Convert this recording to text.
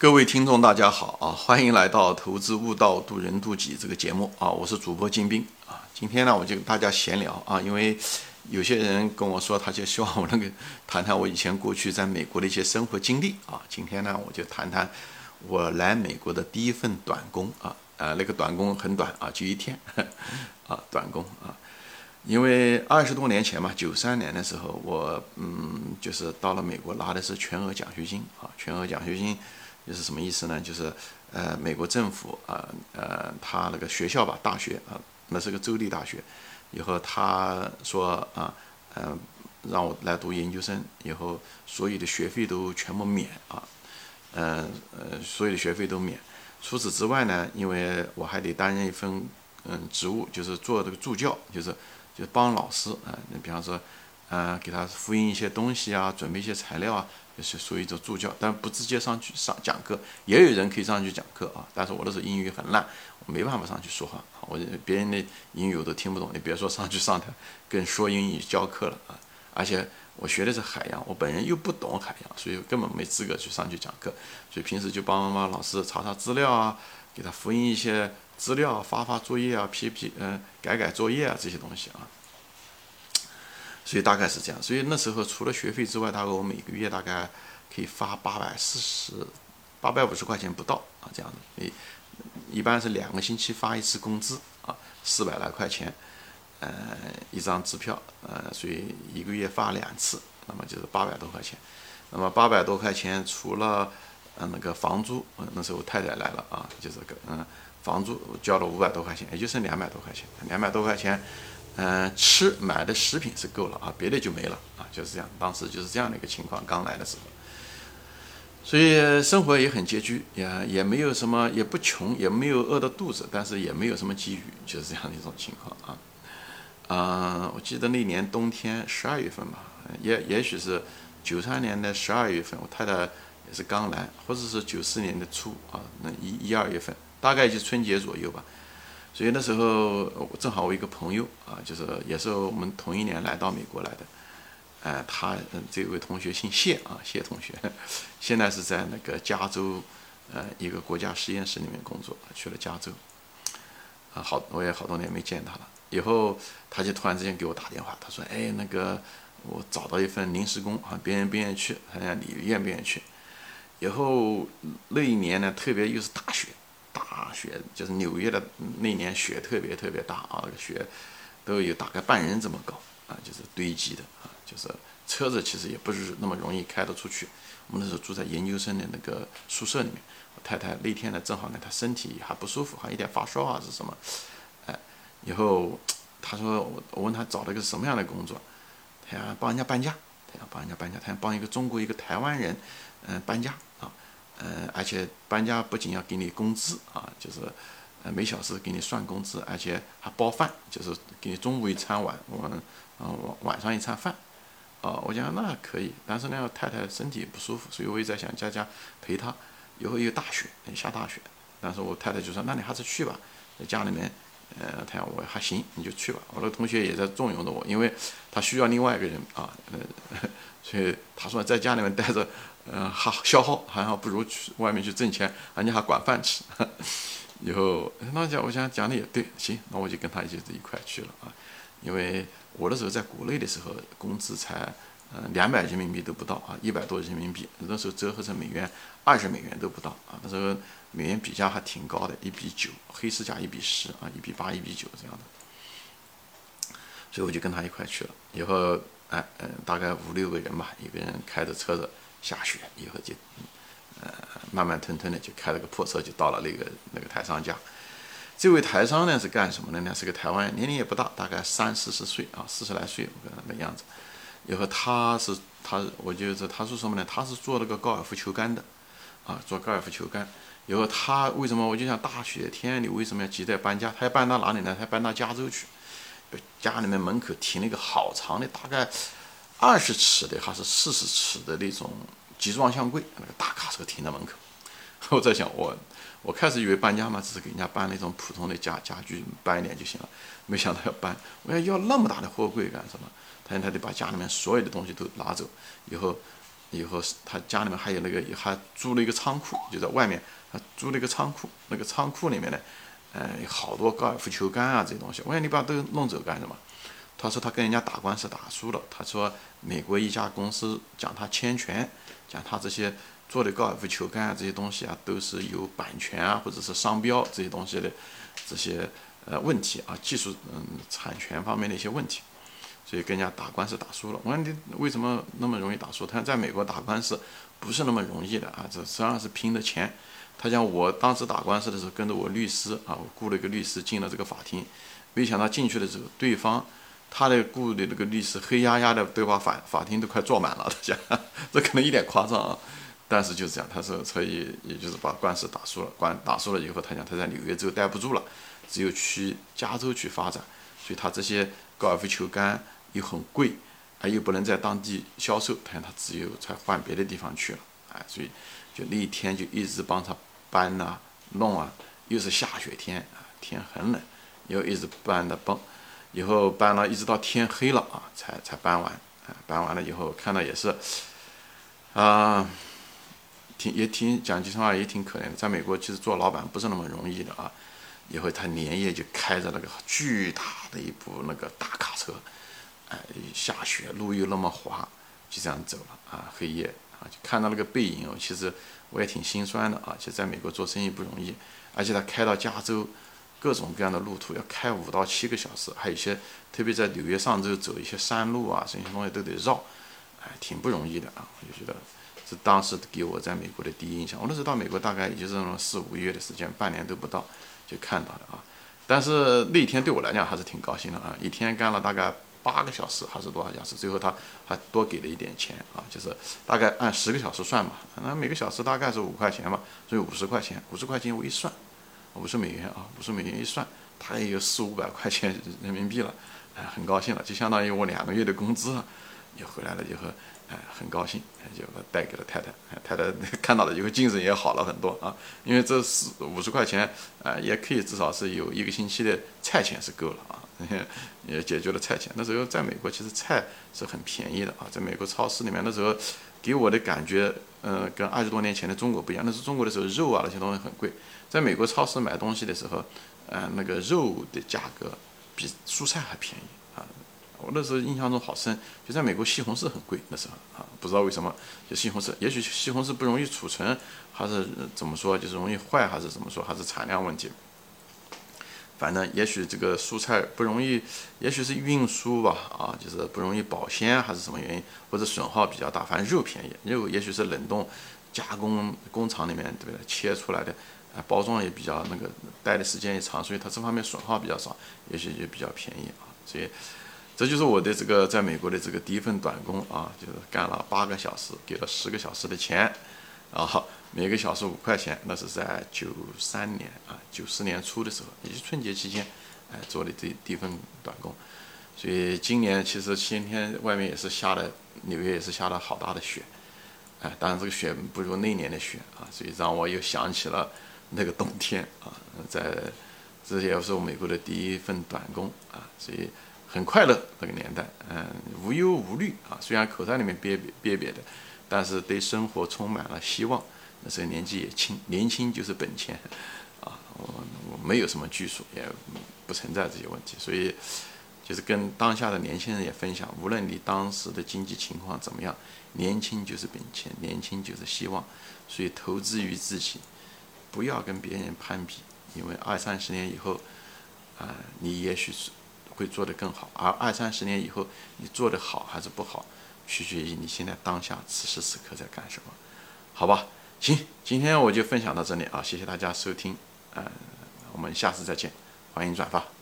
各位听众，大家好啊！欢迎来到《投资悟道，渡人渡己》这个节目啊！我是主播金兵啊！今天呢，我就跟大家闲聊啊，因为有些人跟我说，他就希望我能够谈谈我以前过去在美国的一些生活经历啊。今天呢，我就谈谈我来美国的第一份短工啊，呃，那个短工很短啊，就一天 啊，短工啊。因为二十多年前嘛，九三年的时候，我嗯，就是到了美国拿的是全额奖学金啊，全额奖学金。就是什么意思呢？就是呃，美国政府啊，呃，他那个学校吧，大学啊，那是个州立大学。以后他说啊，嗯，让我来读研究生，以后所有的学费都全部免啊，嗯呃，所有的学费都免。除此之外呢，因为我还得担任一份嗯职务，就是做这个助教，就是就帮老师啊，你比方说，嗯，给他复印一些东西啊，准备一些材料啊。是属于一种助教，但不直接上去上讲课，也有人可以上去讲课啊。但是我那时候英语很烂，我没办法上去说话，我别人的英语我都听不懂，你别说上去上台跟说英语教课了啊。而且我学的是海洋，我本人又不懂海洋，所以根本没资格去上去讲课。所以平时就帮帮老师查查资料啊，给他复印一些资料，发发作业啊，批批嗯改改作业啊这些东西啊。所以大概是这样，所以那时候除了学费之外，大概我每个月大概可以发八百四十、八百五十块钱不到啊，这样子。一一般是两个星期发一次工资啊，四百来块钱，呃，一张支票，呃，所以一个月发两次，那么就是八百多块钱。那么八百多块钱除了呃那个房租，那时候太太来了啊，就是个嗯，房租交了五百多块钱，也就剩两百多块钱，两百多块钱。嗯，吃买的食品是够了啊，别的就没了啊，就是这样。当时就是这样的一个情况，刚来的时候，所以生活也很拮据，也也没有什么，也不穷，也没有饿的肚子，但是也没有什么机遇，就是这样的一种情况啊。啊，我记得那年冬天十二月份吧，也也许是九三年的十二月份，我太太也是刚来，或者是九四年的初啊，那一一二月份，大概就春节左右吧。所以那时候正好我一个朋友啊，就是也是我们同一年来到美国来的，哎，他这位同学姓谢啊，谢同学，现在是在那个加州呃一个国家实验室里面工作，去了加州，啊好我也好多年没见他了。以后他就突然之间给我打电话，他说哎那个我找到一份临时工啊，别人不愿意去，他讲你愿不愿意去？以后那一年呢，特别又是大雪。大雪就是纽约的那年雪特别特别大啊，雪都有大概半人这么高啊，就是堆积的啊，就是车子其实也不是那么容易开得出去。我们那时候住在研究生的那个宿舍里面，我太太那天呢正好呢，她身体还不舒服，还有点发烧啊是什么？哎，以后她说我我问她找了个什么样的工作，她想帮人家搬家，她想帮人家搬家，她想帮一个中国一个台湾人嗯搬家啊。嗯，而且搬家不仅要给你工资啊，就是呃每小时给你算工资，而且还包饭，就是给你中午一餐晚晚嗯晚晚上一餐饭，哦，我讲那可以，但是呢太太身体不舒服，所以我也在想家家陪她。以后有大雪，下大雪，但是我太太就说那你还是去吧，在家里面，呃，他讲我还行，你就去吧。我的同学也在纵容着我，因为他需要另外一个人啊，呃，所以他说在家里面待着。嗯，还消耗，还好不如去外面去挣钱，人家还管饭吃。以后那讲，我想讲的也对，行，那我就跟他一起一块去了啊。因为我那时候在国内的时候，工资才嗯两百人民币都不到啊，一百多人民币，那时候折合成美元二十美元都不到啊。那时候美元比价还挺高的，一比九，黑市价一比十啊，一比八，一比九这样的。所以我就跟他一块去了。以后哎嗯，大概五六个人吧，一个人开着车子。下雪以后就，呃，慢慢吞吞的就开了个破车就到了那个那个台商家。这位台商呢是干什么的呢？是个台湾，年龄也不大，大概三四十岁啊，四十来岁那个样子。以后他是他，我就是他是什么呢？他是做那个高尔夫球杆的，啊，做高尔夫球杆。以后他为什么？我就想大雪天你为什么要急着搬家？他要搬到哪里呢？他要搬到加州去，家里面门口停了一个好长的，大概。二十尺的还是四十尺的那种集装箱柜，那个大卡车停在门口。我在想，我我开始以为搬家嘛，只是给人家搬那种普通的家家具，搬一点就行了。没想到要搬，我要要那么大的货柜干什么？他他得把家里面所有的东西都拿走，以后以后他家里面还有那个还租了一个仓库，就在外面他租了一个仓库，那个仓库里面呢，呃，好多高尔夫球杆啊这些东西。我说你把都弄走干什么？他说他跟人家打官司打输了。他说美国一家公司讲他侵权，讲他这些做的高尔夫球杆啊这些东西啊都是有版权啊或者是商标这些东西的这些呃问题啊技术嗯产权方面的一些问题。所以跟人家打官司打输了，我说你为什么那么容易打输？他在美国打官司不是那么容易的啊，这实际上是拼的钱。他讲我当时打官司的时候跟着我律师啊，我雇了一个律师进了这个法庭，没想到进去的时候，对方他的雇的那个律师黑压压的都把法法庭都快坐满了，他讲 这可能有点夸张啊，但是就是这样，他说所以也就是把官司打输了，官打输了以后，他讲他在纽约州待不住了，只有去加州去发展，所以他这些高尔夫球杆。又很贵，啊，又不能在当地销售，他他只有才换别的地方去了，哎，所以就那一天就一直帮他搬呐、弄啊，又是下雪天啊，天很冷，又一直搬的搬，以后搬了一直到天黑了啊，才才搬完，啊，搬完了以后看到也是，啊，挺也挺讲句实话也挺可怜的，在美国其实做老板不是那么容易的啊，以后他连夜就开着那个巨大的一部那个大卡车。哎，下雪，路又那么滑，就这样走了啊！黑夜啊，就看到那个背影哦。其实我也挺心酸的啊。其实在美国做生意不容易，而且他开到加州，各种各样的路途要开五到七个小时，还有一些特别在纽约上州走一些山路啊，这些东西都得绕，哎，挺不容易的啊。我就觉得是当时给我在美国的第一印象。我那时候到美国大概也就是四五个月的时间，半年都不到就看到的啊。但是那一天对我来讲还是挺高兴的啊，一天干了大概。八个小时还是多少小时？最后他还多给了一点钱啊，就是大概按十个小时算嘛，那每个小时大概是五块钱嘛，所以五十块钱，五十块钱我一算，五十美元啊，五十美元一算，他也有四五百块钱人民币了，哎，很高兴了，就相当于我两个月的工资也回来了以后。哎，很高兴，就带给了太太。太太 看到了以后，精神也好了很多啊。因为这四五十块钱，啊，也可以至少是有一个星期的菜钱是够了啊，也解决了菜钱。那时候在美国，其实菜是很便宜的啊。在美国超市里面，那时候给我的感觉，嗯，跟二十多年前的中国不一样。那是中国的时候，肉啊那些东西很贵。在美国超市买东西的时候，嗯，那个肉的价格比蔬菜还便宜啊。我那时候印象中好深，就在美国西红柿很贵，那时候啊，不知道为什么，就西红柿，也许西红柿不容易储存，还是怎么说，就是容易坏，还是怎么说，还是产量问题。反正也许这个蔬菜不容易，也许是运输吧，啊，就是不容易保鲜，还是什么原因，或者损耗比较大。反正肉便宜，肉也许是冷冻加工工厂里面对不对，切出来的，啊，包装也比较那个待的时间也长，所以它这方面损耗比较少，也许就比较便宜啊，所以。这就是我的这个在美国的这个第一份短工啊，就是干了八个小时，给了十个小时的钱，啊，每个小时五块钱。那是在九三年啊，九四年初的时候，也是春节期间，哎，做的这第一份短工。所以今年其实今天外面也是下了，纽约也是下了好大的雪，哎，当然这个雪不如那年的雪啊，所以让我又想起了那个冬天啊，在这也是我美国的第一份短工啊，所以。很快乐那个年代，嗯，无忧无虑啊。虽然口袋里面憋憋憋憋的，但是对生活充满了希望。那时候年纪也轻，年轻就是本钱啊。我我没有什么拘束，也不存在这些问题。所以，就是跟当下的年轻人也分享：无论你当时的经济情况怎么样，年轻就是本钱，年轻就是希望。所以投资于自己，不要跟别人攀比，因为二三十年以后，啊，你也许是。会做得更好，而二三十年以后，你做得好还是不好，取决于你现在当下此时此刻在干什么，好吧？行，今天我就分享到这里啊，谢谢大家收听，嗯，我们下次再见，欢迎转发。